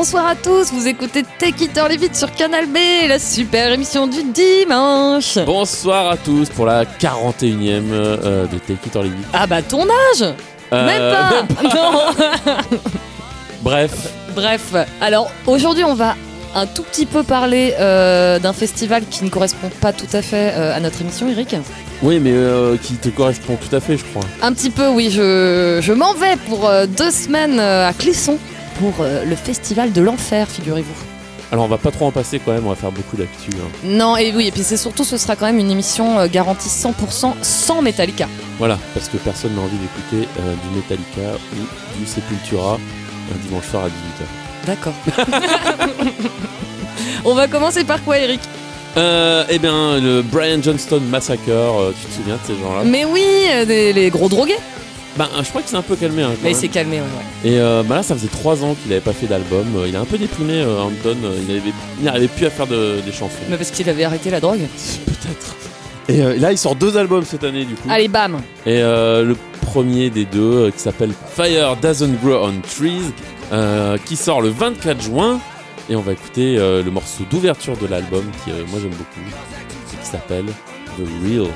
Bonsoir à tous, vous écoutez Take It or Leave It sur Canal B, la super émission du dimanche. Bonsoir à tous pour la 41e euh, de Take It or Leave It. Ah bah ton âge Euh, Même pas Non Bref, Bref, alors aujourd'hui on va un tout petit peu parler euh, d'un festival qui ne correspond pas tout à fait euh, à notre émission, Eric. oui, mais euh, qui te correspond tout à fait, je crois. Un petit peu, oui, je, je m'en vais pour deux semaines à Clisson pour euh, le festival de l'enfer, figurez-vous. Alors, on va pas trop en passer quand même, on va faire beaucoup d'actu. hein. Non, et oui, et puis c'est surtout, ce sera quand même une émission euh, garantie 100% sans Metallica. Voilà, parce que personne n'a envie d'écouter euh, du Metallica ou du Sepultura un dimanche soir à 18h. D'accord. On va commencer par quoi, Eric? Euh, eh bien, le Brian Johnston Massacre, euh, tu te souviens de ces gens-là? Mais oui, des- les gros drogués. Bah, je crois qu'il s'est un peu calmé. Hein, Mais il s'est calmé, ouais, ouais. Et euh, bah là, ça faisait trois ans qu'il avait pas fait d'album. Euh, Il est un peu déprimé, euh, Hampton. Euh, Il n'arrivait plus à faire de- des chansons. Mais parce qu'il avait arrêté la drogue. Peut-être. Et euh, là, il sort deux albums cette année, du coup. Allez, bam Et le premier des deux, qui s'appelle Fire Doesn't Grow on Trees, qui sort le 24 juin. Et on va écouter le morceau d'ouverture de l'album, qui moi j'aime beaucoup, qui s'appelle The Real.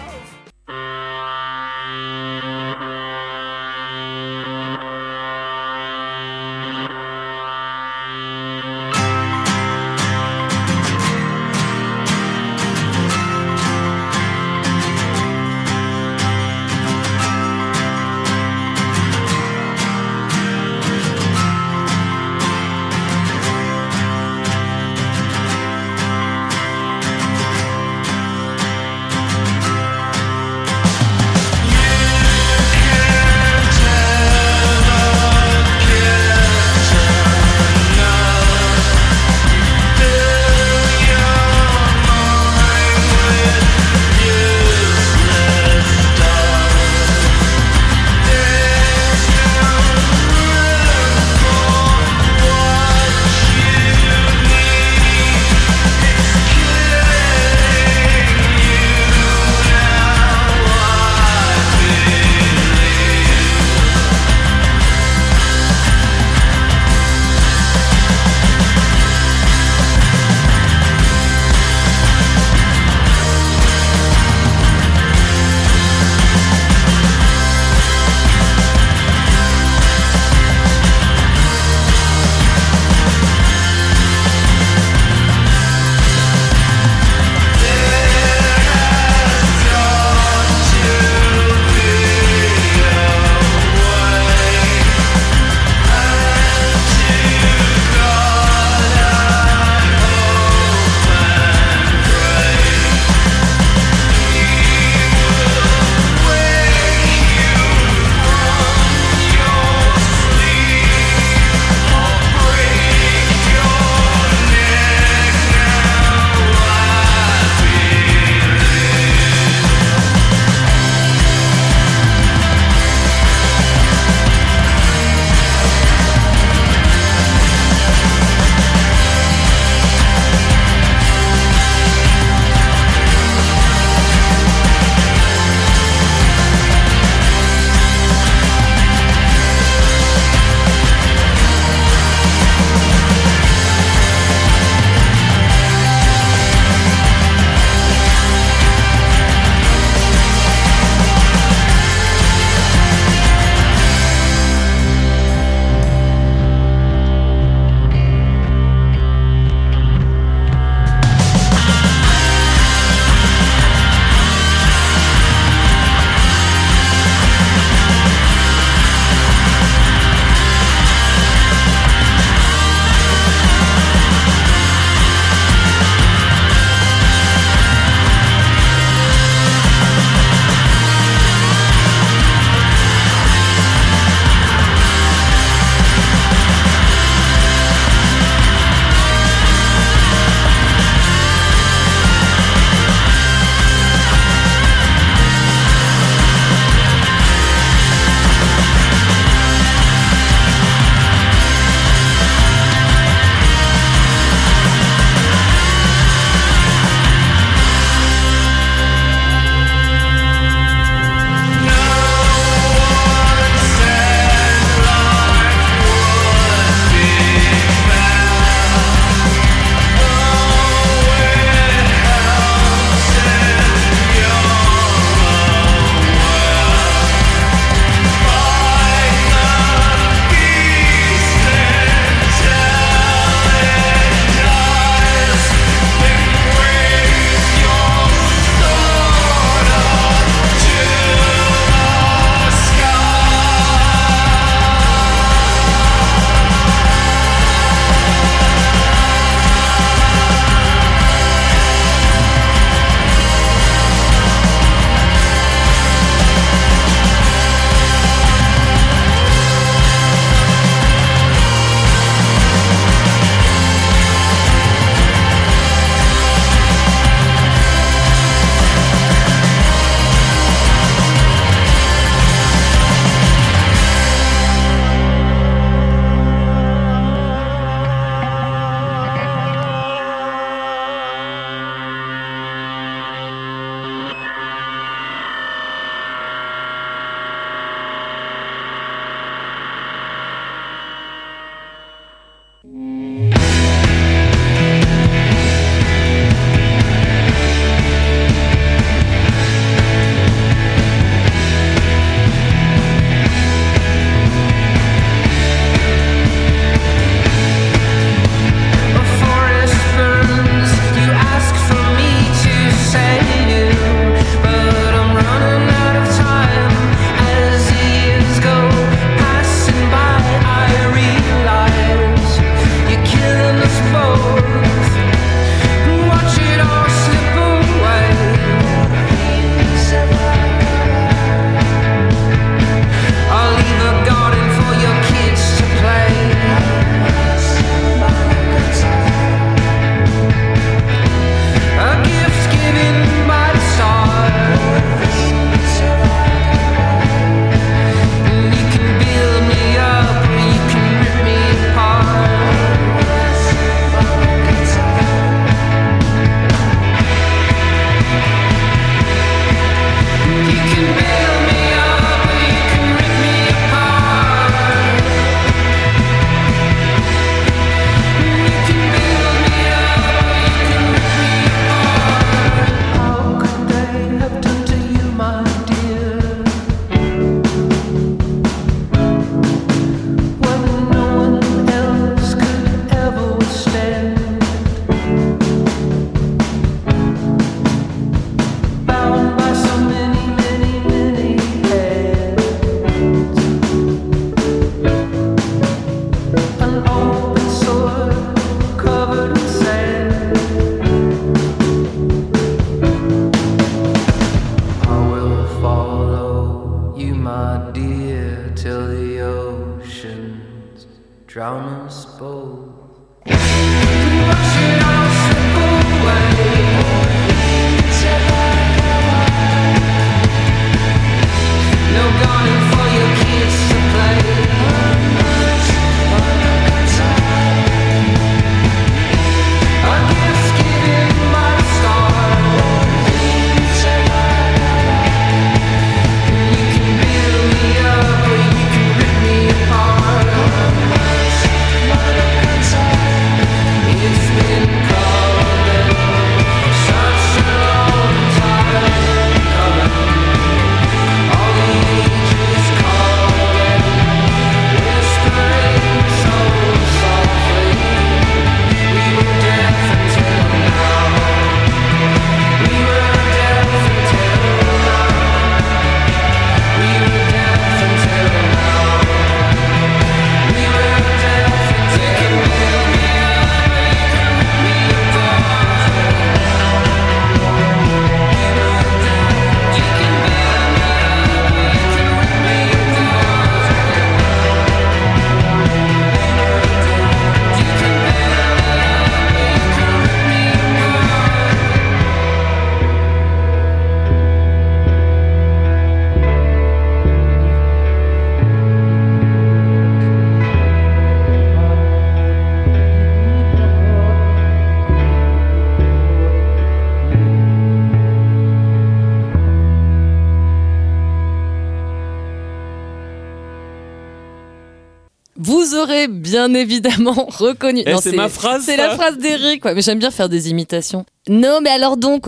Bien évidemment reconnu. Eh, c'est ma phrase, C'est la phrase d'Eric, ouais, mais j'aime bien faire des imitations. Non, mais alors donc,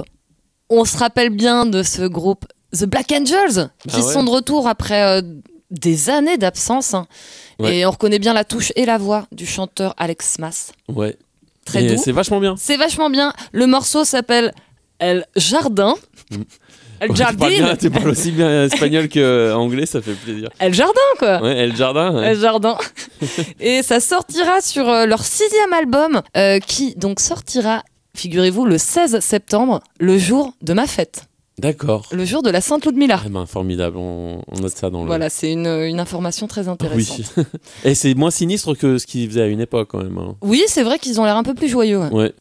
on se rappelle bien de ce groupe The Black Angels, qui Ah ouais sont de retour après euh, des années d'absence. hein. Ouais. Et on reconnaît bien la touche et la voix du chanteur Alex Mas. Ouais. Très Et doux. C'est vachement bien. C'est vachement bien. Le morceau s'appelle El Jardin. El Tu parles, bien, Jardin. tu parles aussi bien espagnol qu'anglais, ça fait plaisir. El Jardin, quoi. Ouais, El Jardin. ouais. El Jardin. et ça sortira sur euh, leur sixième album, euh, qui donc sortira, figurez-vous, le 16 septembre, le jour de ma fête, D'accord. le jour de la Sainte Ludmilla. Ah ben, formidable, on, on note ça dans le. Voilà, c'est une, une information très intéressante. Oui. Et c'est moins sinistre que ce qu'ils faisaient à une époque quand même. hein. Oui, c'est vrai qu'ils ont l'air un peu plus joyeux. ouais. Ouais.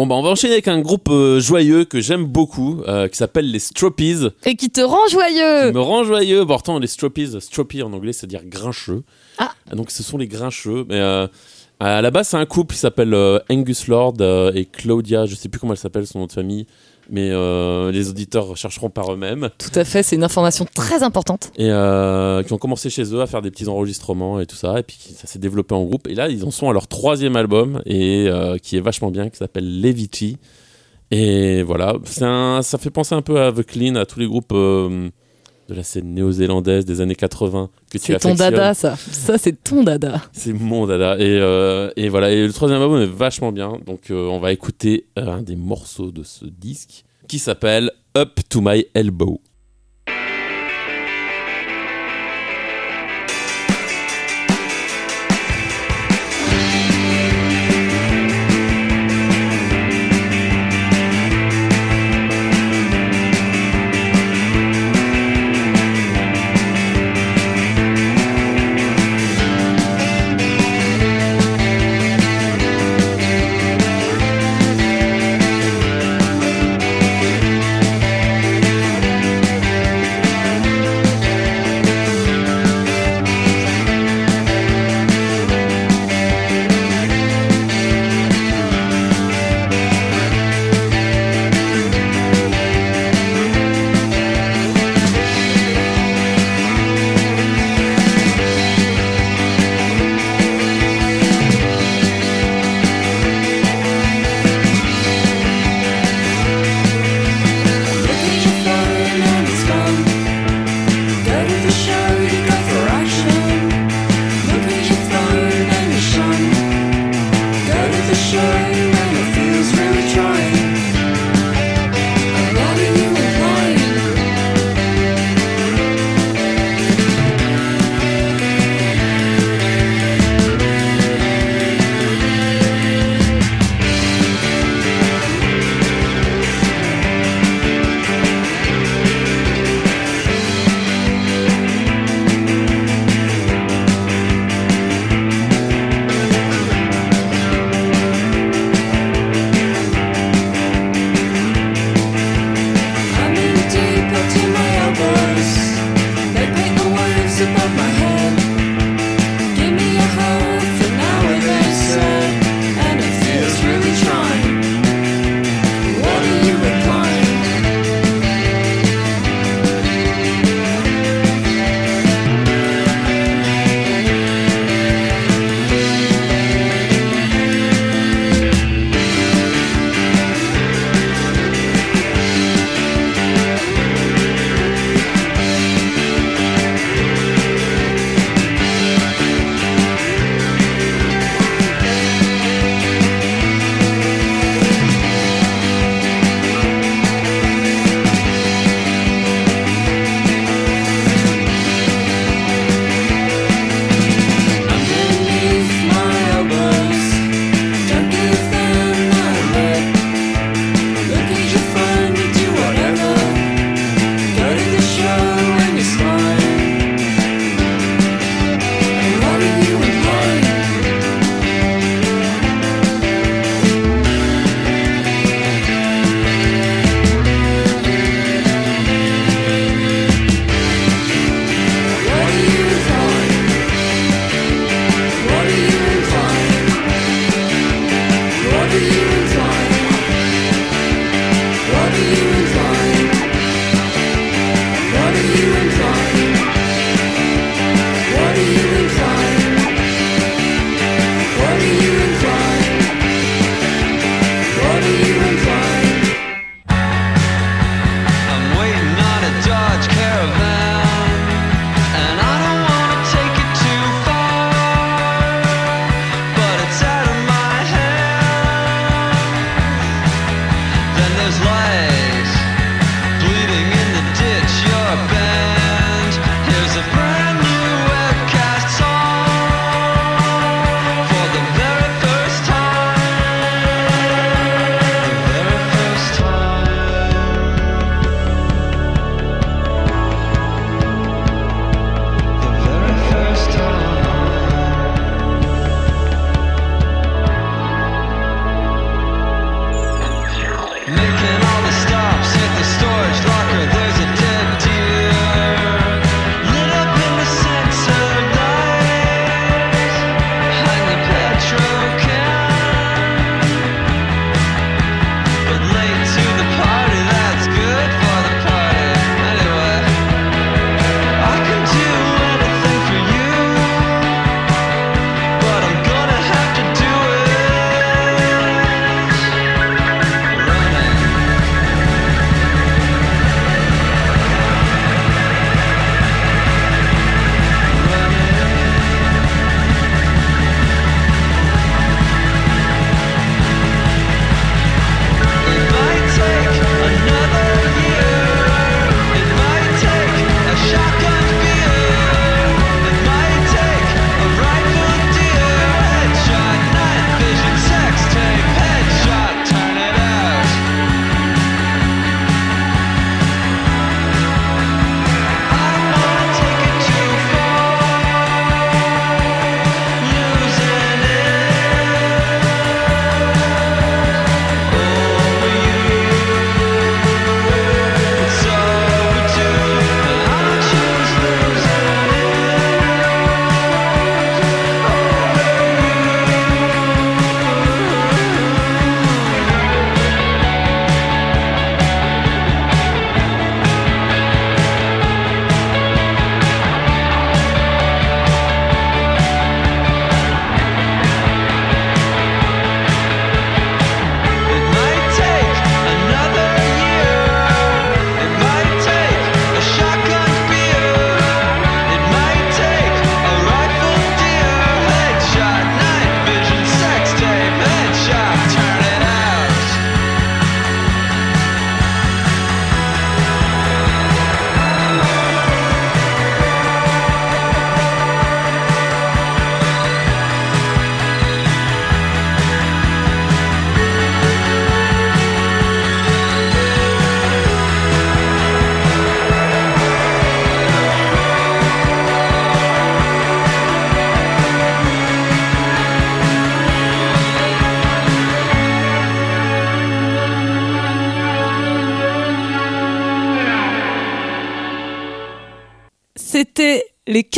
Bon, bah, on va enchaîner avec un groupe euh, joyeux que j'aime beaucoup, euh, qui s'appelle les Stropies. Et qui te rend qui joyeux. me rend joyeux. Bon, pourtant, les Stropies, Stropie en anglais, c'est-à-dire grincheux. Ah. Donc, ce sont les grincheux. Mais euh, à la base, c'est un couple qui s'appelle Angus Lord et Claudia. Je sais plus comment elle s'appelle, son nom de famille. Mais euh, les auditeurs chercheront par eux-mêmes. Tout à fait, c'est une information très importante. Et euh, qui ont commencé chez eux à faire des petits enregistrements et tout ça. Et puis ça s'est développé en groupe. Et là, ils en sont à leur troisième album, et euh, qui est vachement bien, qui s'appelle Levity. Et voilà, un, ça fait penser un peu à The Clean, à tous les groupes de la scène néo-zélandaise des années 80 que tu C'est ton dada, ça. Ça, c'est ton dada. C'est mon dada. Et, euh, et voilà, et le troisième album est vachement bien. Donc euh, on va écouter euh, un des morceaux de ce disque qui s'appelle Up to My Elbow.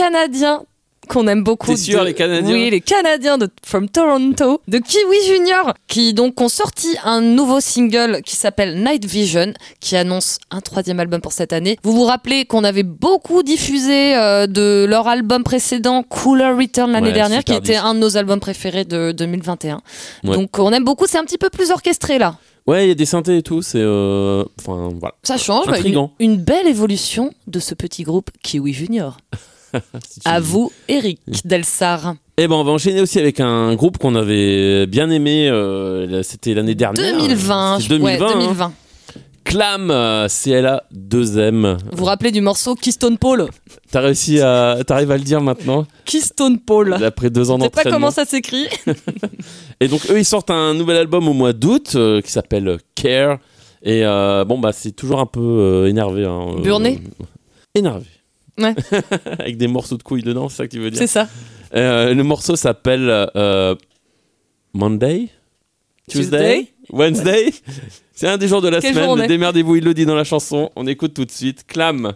Canadiens qu'on aime beaucoup. T'es sûr, de- les Canadiens Oui, les Canadiens de From Toronto, de Kiwi Junior, qui donc ont sorti un nouveau single qui s'appelle Night Vision, qui annonce un troisième album pour cette année. Vous vous rappelez qu'on avait beaucoup diffusé euh, de leur album précédent, Cooler Return l'année Ouais, dernière, qui était un de nos albums préférés de 2021. Ouais. Donc on aime beaucoup, c'est un petit peu plus orchestré là. Ouais, il y a des synthés et tout, c'est. euh, Enfin, voilà. Ça change, bah, une, une belle évolution de ce petit groupe Kiwi Junior. Si À vous, Eric Delsar. Et ben, on va enchaîner aussi avec un groupe qu'on avait bien aimé. euh, C'était l'année dernière. 2020. C'était 2020. ouais, hein. 2020. Clam, euh, CLA 2M. Vous vous rappelez du morceau Keystone Paul? T'as réussi à. T'arrives à le dire maintenant? Keystone Paul. Après deux ans Je sais pas d'entraînement. comment ça s'écrit. Et donc eux ils sortent un nouvel album au mois d'août euh, qui s'appelle Care. Et euh, bon bah c'est toujours un peu énervé. Hein, Burné? Énervé. Ouais. Avec des morceaux de couilles dedans, c'est ça que tu veux dire C'est ça. Euh, Le morceau s'appelle euh, Monday? Tuesday? Wednesday? C'est un des jours de la Quel semaine. Démerdez-vous, il le dit dans la chanson. On écoute tout de suite. Clam.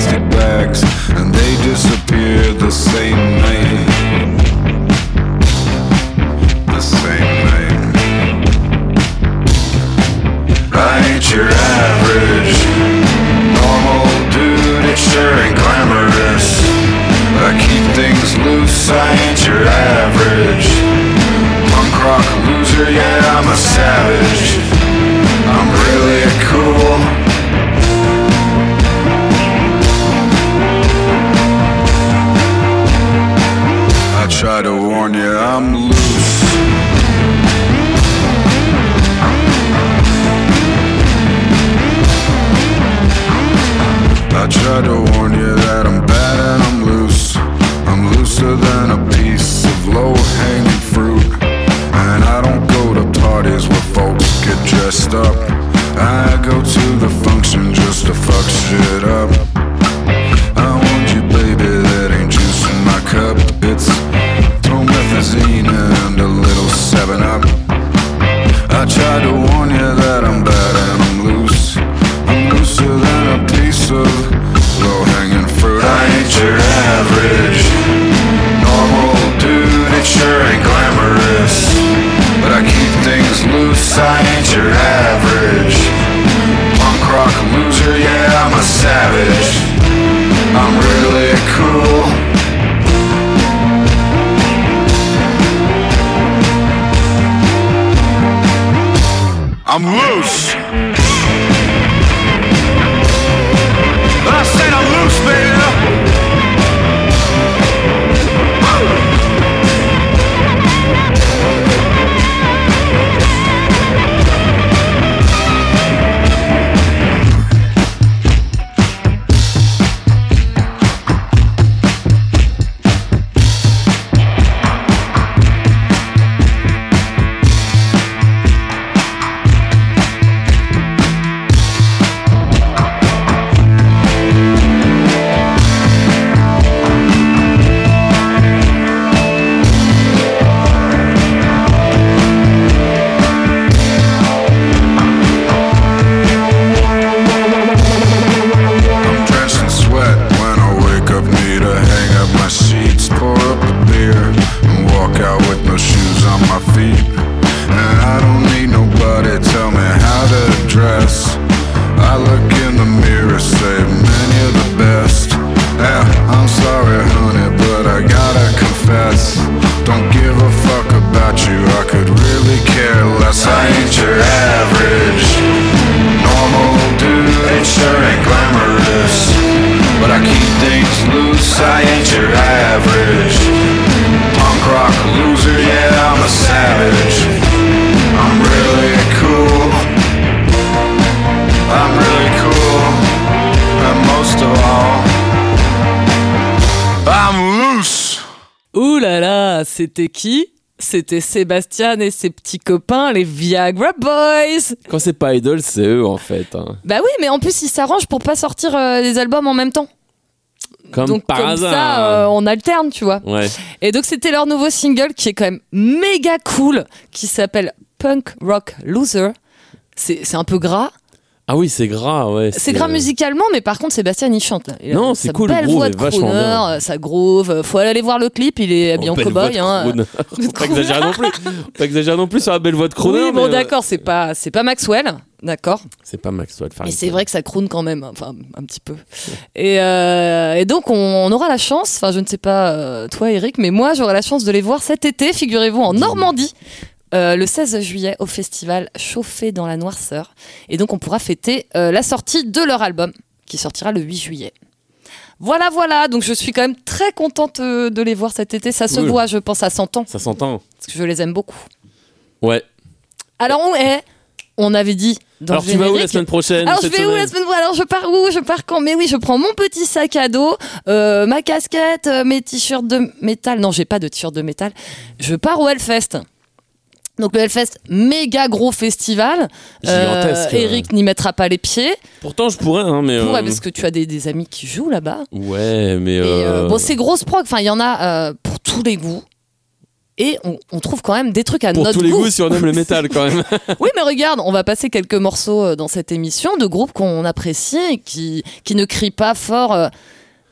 Plastic bags, and they disappear the same night. The same night. I ain't your average normal dude. It sure ain't glamorous. I keep things loose. I ain't your average punk rock loser. Yeah, I'm a savage. I'm really cool. Try to warn you, I'm loose. I try to warn you that I'm bad and I'm loose. I'm looser than a piece of low hanging fruit. And I don't go to parties where folks get dressed up. I go to the function just to fuck shit up. Savage. I'm really cool. I'm loose. C'était qui? C'était Sébastien et ses petits copains, les Viagra Boys. Quand c'est pas Idol, c'est eux en fait. hein. Bah oui, mais en plus ils s'arrangent pour pas sortir euh, des albums en même temps. Comme donc par comme hasard. ça, euh, on alterne, tu vois. Ouais. Et donc c'était leur nouveau single qui est quand même méga cool, qui s'appelle Punk Rock Loser. C'est c'est un peu gras. Ah oui, c'est gras, ouais. C'est gras euh, musicalement, mais par contre Sébastien il chante. Là. Il a Non, sa c'est cool, le belle groove voix est de vachement crooner, bien. euh, sa groove. Faut aller voir le clip, il est habillé oh, en belle voix cowboy. hein. crooner. Faut pas exagérer non plus. Faut pas exagérer non plus sur la belle voix de crooner. Oui, bon euh, d'accord, c'est pas c'est pas Maxwell, d'accord. C'est pas Maxwell Mais Farrington. c'est vrai que ça croune quand même, enfin un petit peu. Et, euh, et donc on, on aura la chance, enfin je ne sais pas euh, toi Eric, mais moi j'aurai la chance de les voir cet été, figurez-vous, en Normandie. Euh, le 16 juillet au festival Chauffé dans la Noirceur. Et donc on pourra fêter euh, la sortie de leur album qui sortira le 8 juillet. Voilà, voilà, donc je suis quand même très contente euh, de les voir cet été. Ça se Oui. voit, je pense, à 100 ans, Ça s'entend. parce que je les aime beaucoup. Ouais. Alors on est, on avait dit dans Alors tu vas où la semaine prochaine alors je vais où la semaine prochaine Alors je pars où? Je pars quand? Mais oui, je prends mon petit sac à dos, euh, ma casquette, euh, mes t-shirts de métal. Non, j'ai pas de t-shirt de métal. Je pars au Hellfest. Donc le Hellfest, méga gros festival. Gigantesque. Eric n'y mettra pas les pieds. Pourtant, je pourrais, hein, mais. Ouais, euh, parce que tu as des, des amis qui jouent là-bas. Ouais, mais. Et, euh, euh, bon, c'est grosse prog. Enfin, il y en a euh, pour tous les goûts. Et on, on trouve quand même des trucs à Pour notre tous les goût. goûts, si on aime le métal quand même. Oui, mais regarde, on va passer quelques morceaux euh, dans cette émission de groupes qu'on apprécie et qui, qui ne crient pas fort.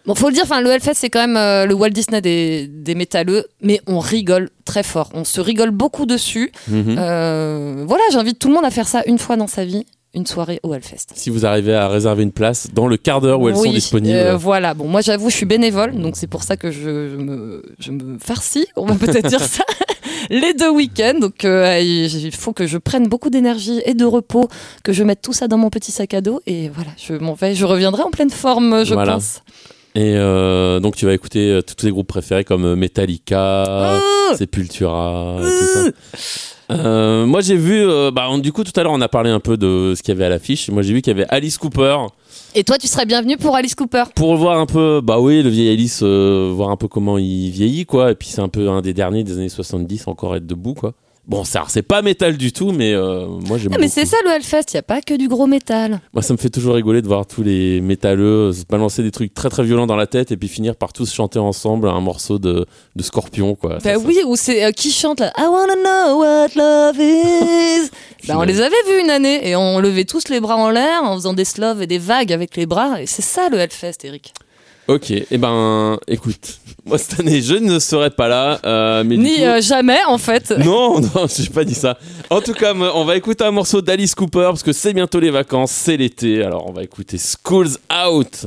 Bon, faut le dire, enfin, le Hellfest, c'est quand même euh, le Walt Disney des, des métalleux, mais on rigole très fort. On se rigole beaucoup dessus. Mhm. Euh, voilà, j'invite tout le monde à faire ça une fois dans sa vie. une soirée au Hellfest. Si vous arrivez à réserver une place dans le quart d'heure où elles Oui, sont disponibles. euh, voilà, bon, moi j'avoue, je suis bénévole, donc c'est pour ça que je, je me, je me farcis, on va peut-être dire ça, les deux week-ends. Donc euh, il faut que je prenne beaucoup d'énergie et de repos, que je mette tout ça dans mon petit sac à dos, et voilà, je m'en vais, je reviendrai en pleine forme, je Voilà. pense. Et euh, donc tu vas écouter euh, tous tes groupes préférés comme euh, Metallica, Ah Sepultura et tout ça. Euh, moi j'ai vu, euh, bah, on- du coup tout à l'heure on a parlé un peu de ce qu'il y avait à l'affiche. Moi j'ai vu qu'il y avait Alice Cooper Et toi, tu serais bienvenu pour Alice Cooper? pour voir un peu, bah oui, le vieil Alice, voir un peu comment il vieillit quoi. Et puis c'est un peu un des derniers des années 70 encore être debout quoi. Bon, ça, c'est pas métal du tout, mais euh, moi j'aime Ah, mais c'est ça le Hellfest, il n'y a pas que du gros métal. Moi, ça me fait toujours rigoler de voir tous les métalleux se balancer des trucs très très violents dans la tête et puis finir par tous chanter ensemble un morceau de, de Scorpion, quoi. Bah ça- oui, ou c'est euh, qui chante là? I wanna know what love is. bah, on les avait vus une année et on levait tous les bras en l'air en faisant des sloves et des vagues avec les bras. Et c'est ça le Hellfest, Eric. Ok, et ben, écoute, moi cette année je ne serai pas là, euh, mais Ni coup- euh, jamais en fait. Non, non, j'ai pas dit ça. En tout cas, on va écouter un morceau d'Alice Cooper parce que c'est bientôt les vacances, c'est l'été. Alors on va écouter Schools Out.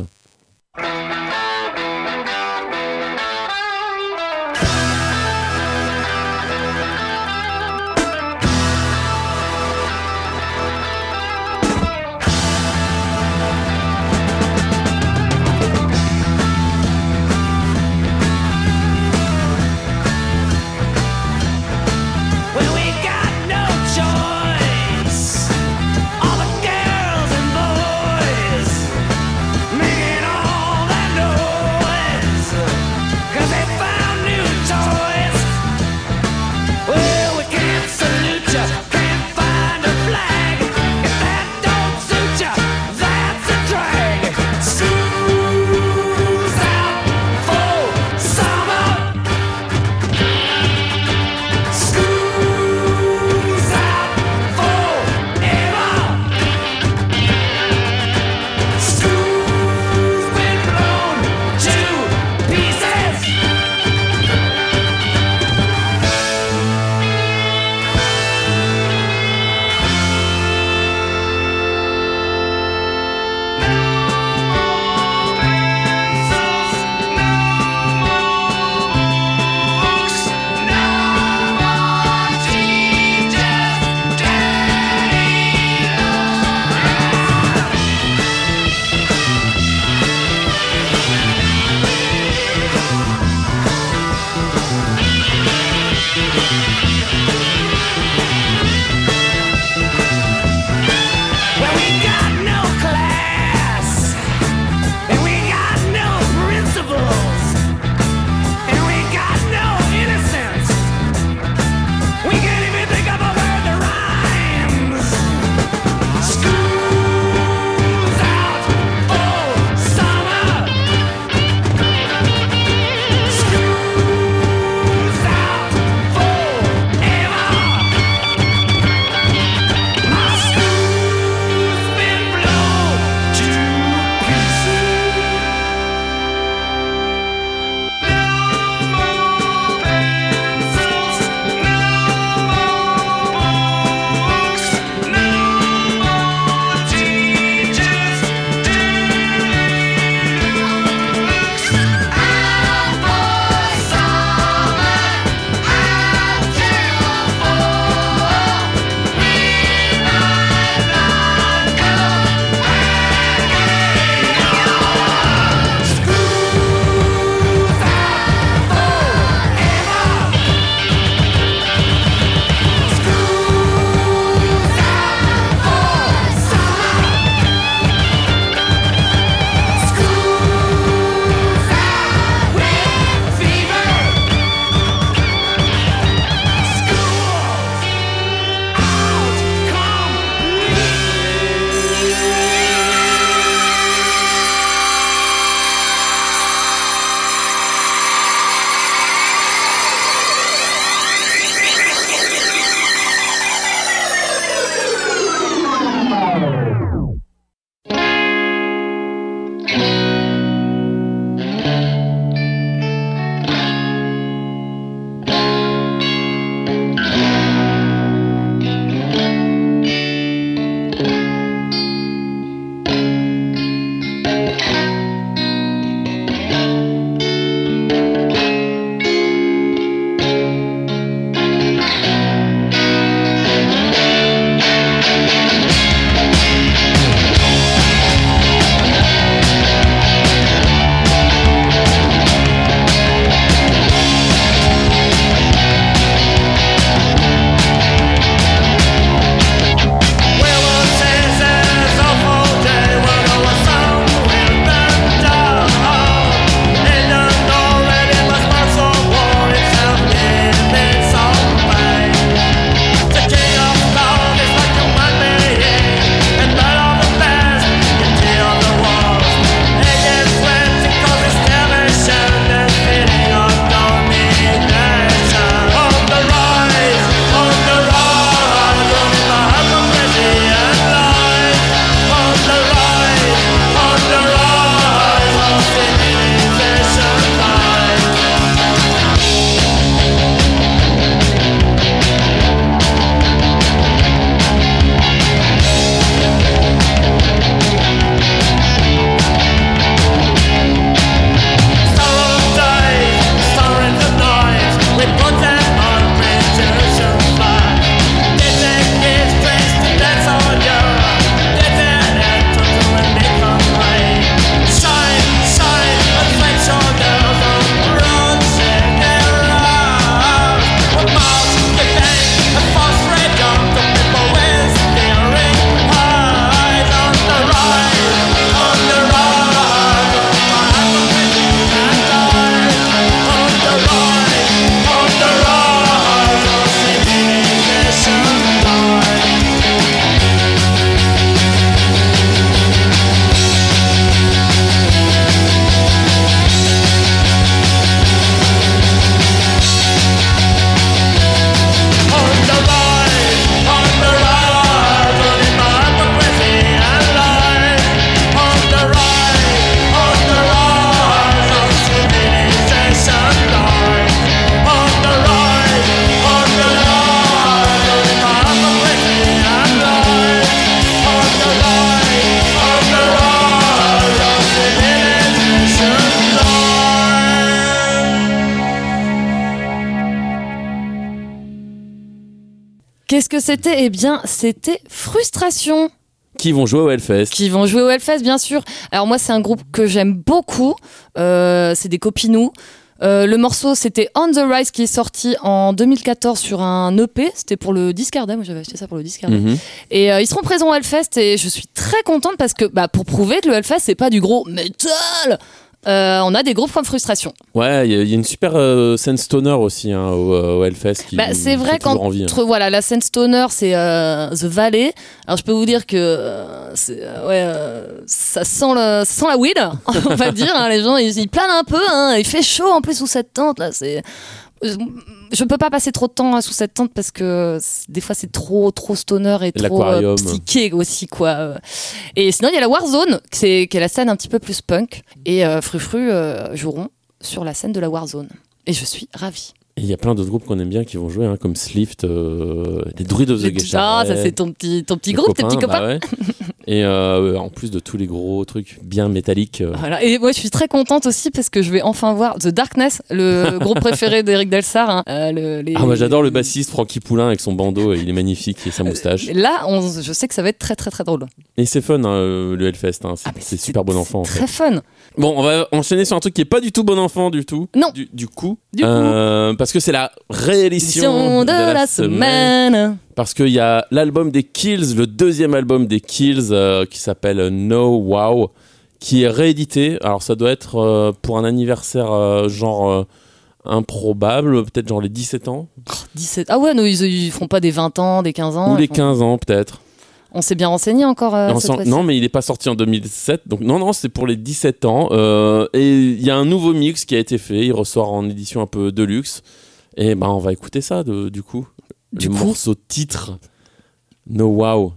Que c'était Eh bien, c'était Frustration Qui vont jouer au Hellfest. qui vont jouer au Hellfest, bien sûr. Alors moi, c'est un groupe que j'aime beaucoup. Euh, c'est des copinous. Euh, le morceau, c'était On the Rise qui est sorti en 2014 sur un EP. C'était pour le Discardem. Moi, J'avais acheté ça pour le Discardem. Mhm. Et euh, ils seront présents au Hellfest et je suis très contente parce que, bah, pour prouver que le Hellfest, c'est pas du gros metal. Euh, on a des groupes comme Frustration. Ouais, il y, a- il y a une super euh, scène stoner aussi hein, au, euh, au Hellfest qui Bah, c'est vrai qu'entre envie, hein. voilà la scène stoner c'est euh, The Valley. Alors je peux vous dire que ouais ça sent le ça sent la weed on va dire. hein. les gens ils, ils planent un peu. hein. Il fait chaud en plus sous cette tente là. C'est je peux pas passer trop de temps hein, sous cette tente parce que des fois c'est trop trop stoner et trop euh, psyché aussi quoi. Et sinon il y a la Warzone qui est, qui est la scène un petit peu plus punk et euh, Frufru euh, joueront sur la scène de la Warzone. Et je suis ravie. Et il y a plein d'autres groupes qu'on aime bien qui vont jouer, hein, comme Slift, euh, les Druids of the Les- Ah, ça c'est ton petit, ton petit groupe, tes petits copains. bah ouais. Et euh, en plus de tous les gros trucs bien métalliques. euh, Voilà. Et moi, je suis très contente aussi parce que je vais enfin voir The Darkness, le groupe préféré d'Eric Delsar. hein. Euh, le- les- Ah, moi j'adore le bassiste Francky Poulain avec son bandeau, il est magnifique et sa moustache. Là, on- je sais que ça va être très très très drôle. Et c'est fun hein, le Hellfest, hein, c'est Ah, c'est super bon enfant en fait. Très fun. Bon, on va enchaîner sur un truc qui est pas du tout bon enfant du tout. Non. Du, du coup. Du coup. Euh, parce que c'est la réédition Édition de, la, semaine. Parce qu'il y a l'album des Kills, le deuxième album des Kills, euh, qui s'appelle No Wow, qui est réédité. Alors ça doit être euh, pour un anniversaire genre improbable, peut-être genre les 17 ans, 17. Ah ouais, non, ils, ils feront pas des 20 ans, des 15 ans. ou les font- 15 ans peut-être. On s'est bien renseigné encore. euh, Non, cette mais il n'est pas sorti en 2007. Donc, non, non, c'est pour les 17 ans. Euh, et il y a un nouveau mix qui a été fait. Il ressort en édition un peu de luxe. Et ben, on va écouter ça, de- du coup. Du le coup morceau titre. No Wow.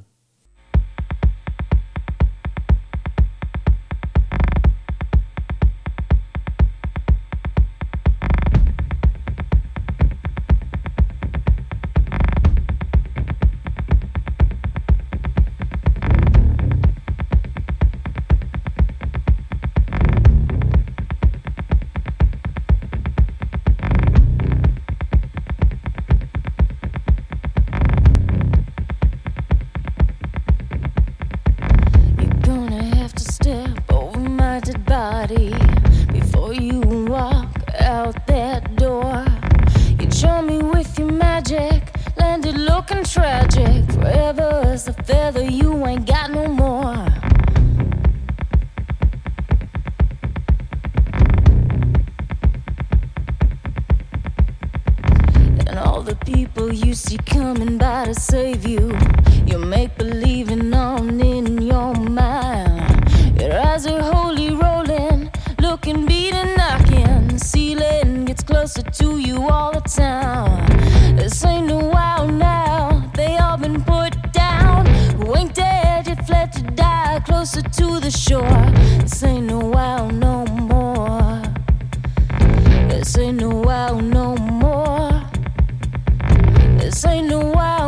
Shore. This ain't no wow no more. This ain't no wow no more. This ain't no wow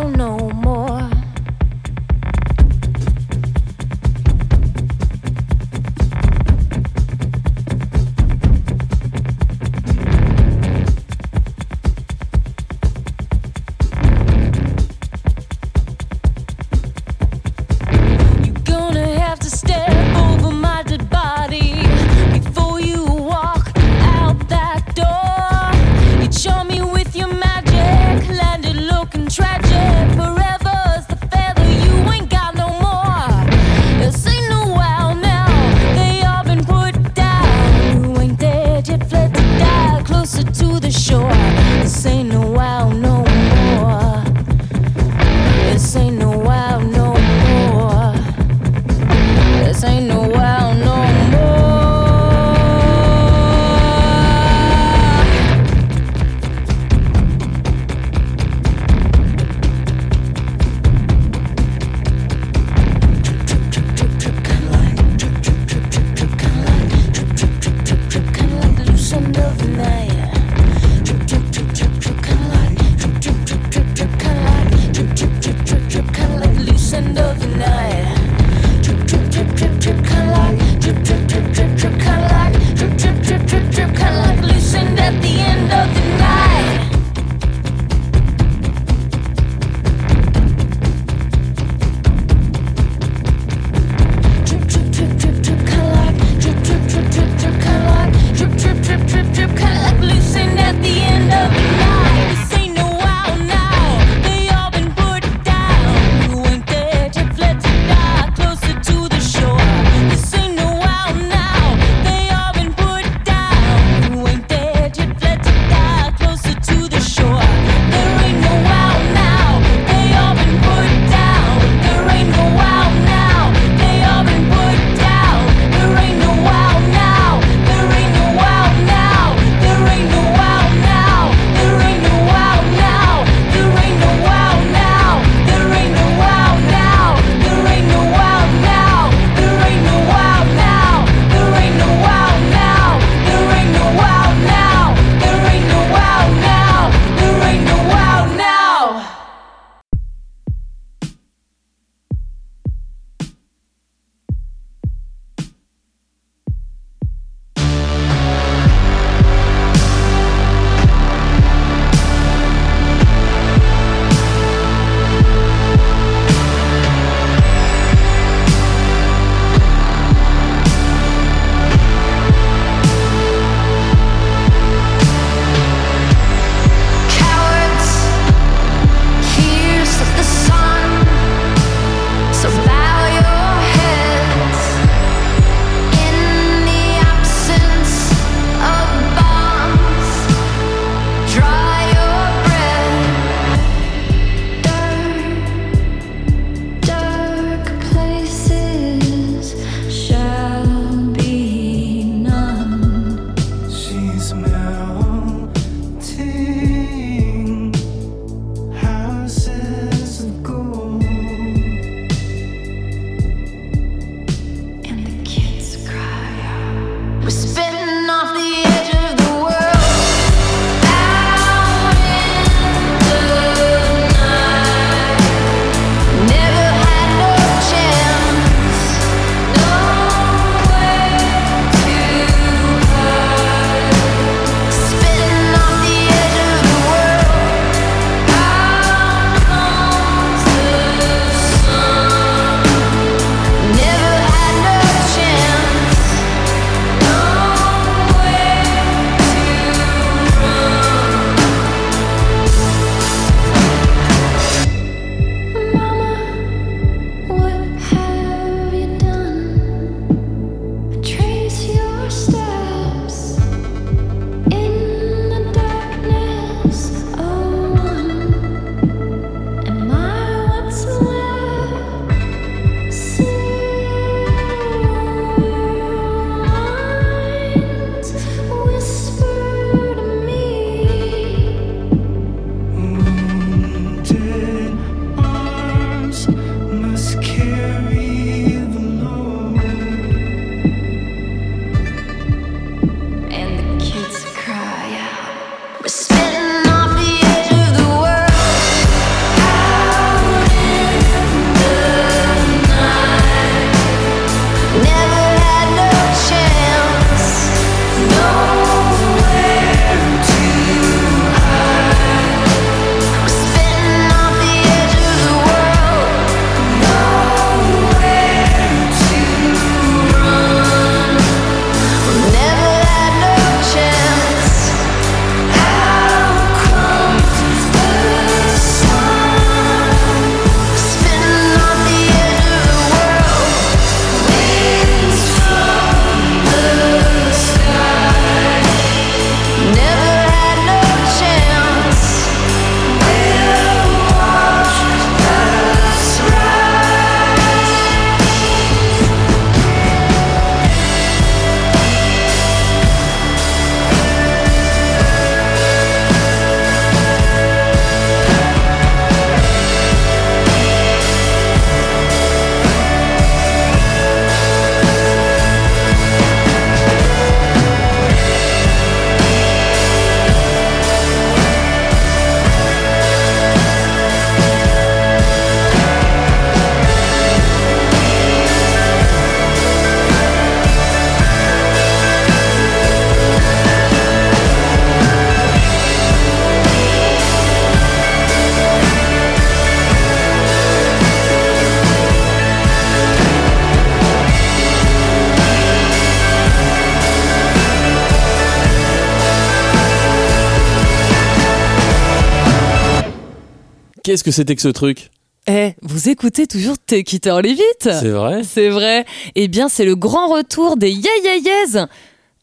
Qu'est-ce que c'était que ce truc? Eh, vous écoutez toujours Take Leave It C'est vrai? C'est vrai. Eh bien, c'est le grand retour des Yeah Yeah Yeahs.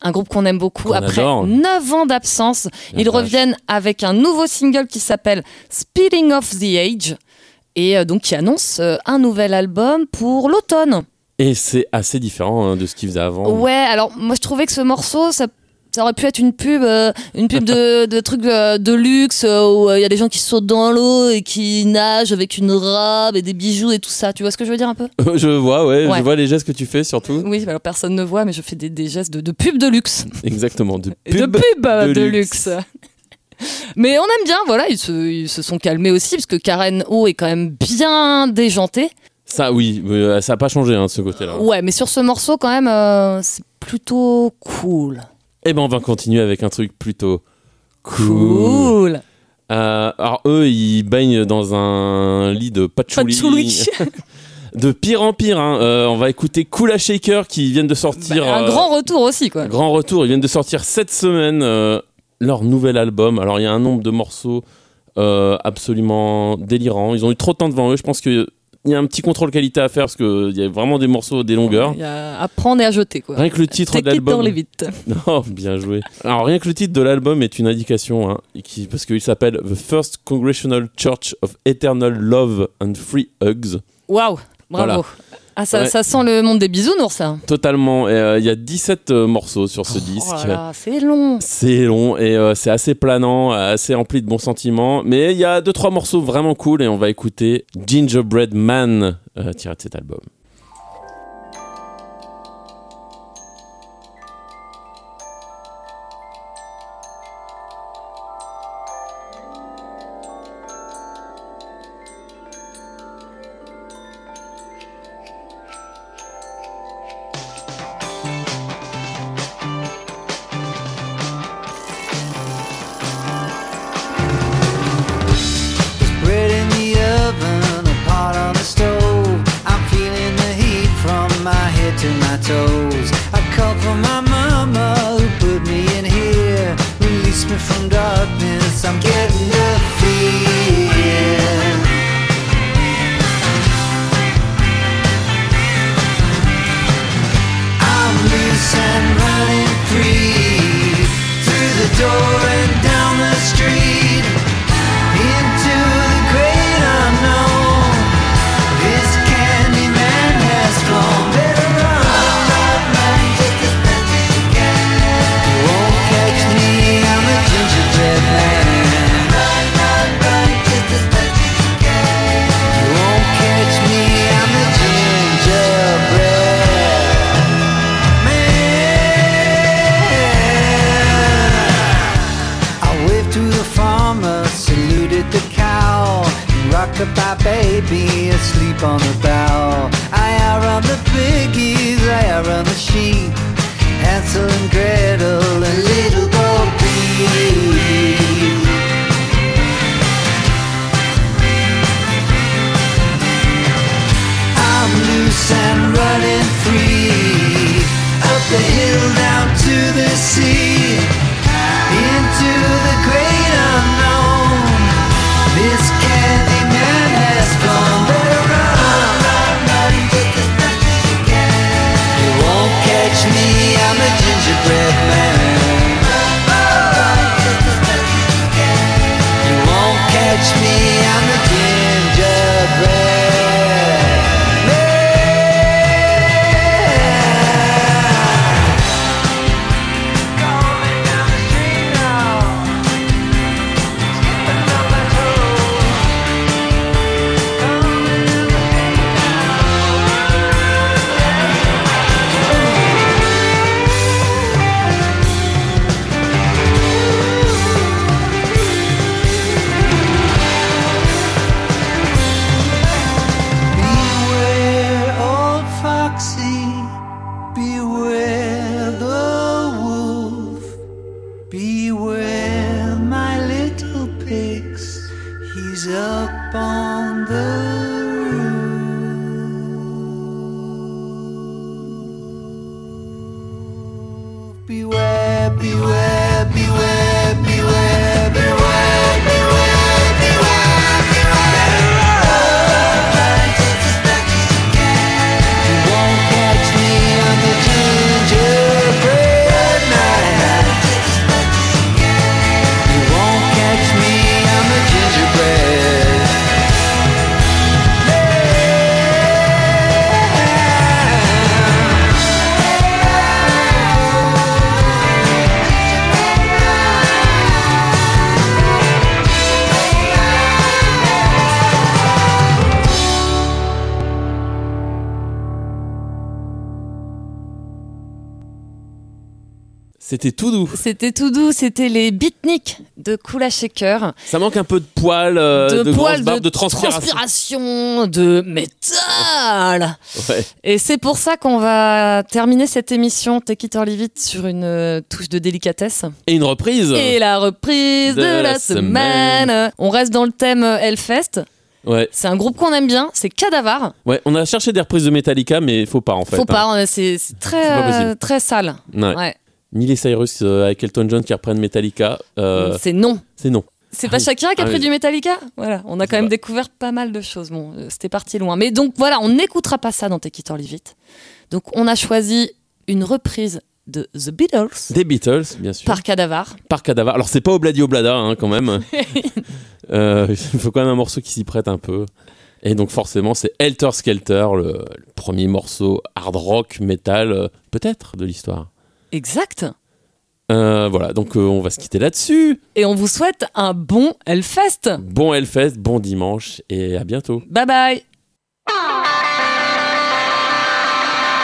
Un groupe qu'on aime beaucoup après adore. 9 ans d'absence. Ils vache. reviennent avec un nouveau single qui s'appelle Speeding of the Age. Et euh, donc qui annonce euh, un nouvel album pour l'automne. Et c'est assez différent hein, de ce qu'il faisait avant. Ouais, alors moi je trouvais que ce morceau, ça, ça aurait pu être une pub, euh, une pub de, de trucs euh, de luxe euh, où il y a des gens qui sautent dans l'eau et qui nagent avec une robe et des bijoux et tout ça. Tu vois ce que je veux dire un peu? Je vois, ouais, Ouais. je vois les gestes que tu fais surtout. Oui, alors personne ne voit, mais je fais des, des gestes de, de pub de luxe. Exactement, de pub. de de, luxe. luxe. Mais on aime bien, voilà, ils se, ils se sont calmés aussi, parce que Karen O est quand même bien déjantée. Ça, oui, ça n'a pas changé hein, de ce côté-là. Ouais, mais sur ce morceau, quand même, c'est plutôt cool. Eh ben, on va continuer avec un truc plutôt cool. Cool. Euh, alors, eux, ils baignent dans un lit de patchouli. Patchouli. de pire en pire. hein. Euh, on va écouter Kula Shaker qui viennent de sortir. Bah, un euh, grand retour aussi, quoi. Grand retour, ils viennent de sortir cette semaine euh, leur nouvel album. Alors il y a un nombre de morceaux absolument délirants. Ils ont eu trop de temps devant eux. Je pense qu'il y a un petit contrôle qualité à faire parce qu'il y a vraiment des morceaux, des longueurs. Il y a à prendre et à jeter, quoi. Rien que le titre Take de l'album. or leave it. Non, bien joué. Alors rien que le titre de l'album est une indication, hein, qui, parce qu'il s'appelle The First Congressional Church of Eternal Love and Free Hugs. Waouh, bravo. Voilà. Ah, ça, Ouais. ça sent le monde des bisounours, ça. Totalement. Euh, Il y a 17 euh, morceaux sur ce disque. Oh là, c'est long. C'est long et euh, c'est assez planant, assez rempli de bons sentiments. Mais il y a deux trois morceaux vraiment cool et on va écouter Gingerbread Man euh, tiré de cet album. To my toes. I call for my mama who put me in here. Release me from darkness, baby asleep on the bough. C'était tout doux. C'était tout doux, c'était les beatniks de Kula Shaker. Ça manque un peu de poils, euh, de, poils, transpiration. transpiration, de métal. Ouais. Et c'est pour ça qu'on va terminer cette émission Take It or Leave It sur une euh, touche de délicatesse. Et une reprise. Et la reprise de, De la, semaine. On reste dans le thème euh, Hellfest. Ouais. C'est un groupe qu'on aime bien, c'est Cadavar. ouais, on a cherché des reprises de Metallica, mais faut pas en fait. Faut hein. pas, on- c'est très, euh, très sale. Ouais. Ouais. Miley Cyrus euh, avec Elton John qui reprennent Metallica, euh, C'est non. c'est non. C'est Ah pas oui. Shakira qui a Ah pris du Metallica? Voilà, on a quand même pas. découvert pas mal de choses. Bon, euh, c'était parti loin. Mais donc voilà, on n'écoutera pas ça dans Take It or Leave It. Donc on a choisi une reprise de The Beatles Des Beatles, bien sûr. par Cadavar. Par Cadavar. Alors c'est pas Obladi Oblada hein, quand même. Euh, il faut quand même un morceau qui s'y prête un peu. Et donc forcément c'est Helter Skelter, le, le premier morceau hard rock metal peut-être de l'histoire. Exact. Euh, voilà, donc euh, on va se quitter là-dessus. Et on vous souhaite un bon Hellfest. Bon Hellfest, bon dimanche et à bientôt. Bye bye.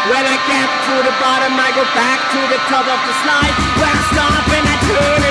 When I get to the bottom, I go back to the top of the slide. Where I stop and I turn